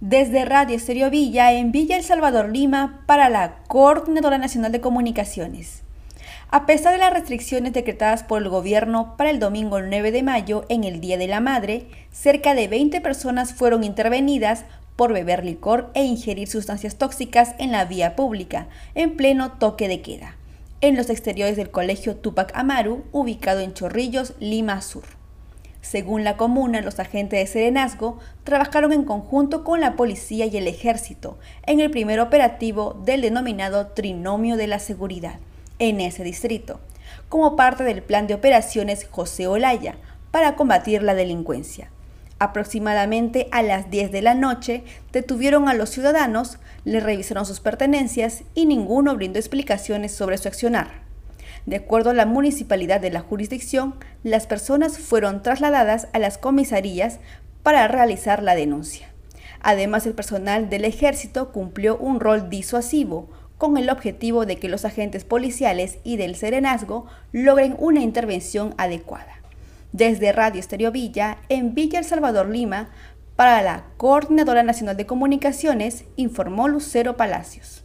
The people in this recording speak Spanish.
Desde Radio Estéreo Villa en Villa El Salvador Lima para la Coordinadora Nacional de Comunicaciones. A pesar de las restricciones decretadas por el gobierno para el domingo 9 de mayo en el Día de la Madre, cerca de 20 personas fueron intervenidas por beber licor e ingerir sustancias tóxicas en la vía pública, en pleno toque de queda, en los exteriores del Colegio Tupac Amaru, ubicado en Chorrillos, Lima Sur. Según la comuna, los agentes de Serenazgo trabajaron en conjunto con la policía y el ejército en el primer operativo del denominado Trinomio de la Seguridad en ese distrito, como parte del plan de operaciones José Olaya para combatir la delincuencia. Aproximadamente a las 10 de la noche detuvieron a los ciudadanos, les revisaron sus pertenencias y ninguno brindó explicaciones sobre su accionar. De acuerdo a la municipalidad de la jurisdicción, las personas fueron trasladadas a las comisarías para realizar la denuncia. Además, el personal del ejército cumplió un rol disuasivo con el objetivo de que los agentes policiales y del serenazgo logren una intervención adecuada. Desde Radio Estéreo Villa, en Villa El Salvador Lima, para la Coordinadora Nacional de Comunicaciones, informó Lucero Palacios.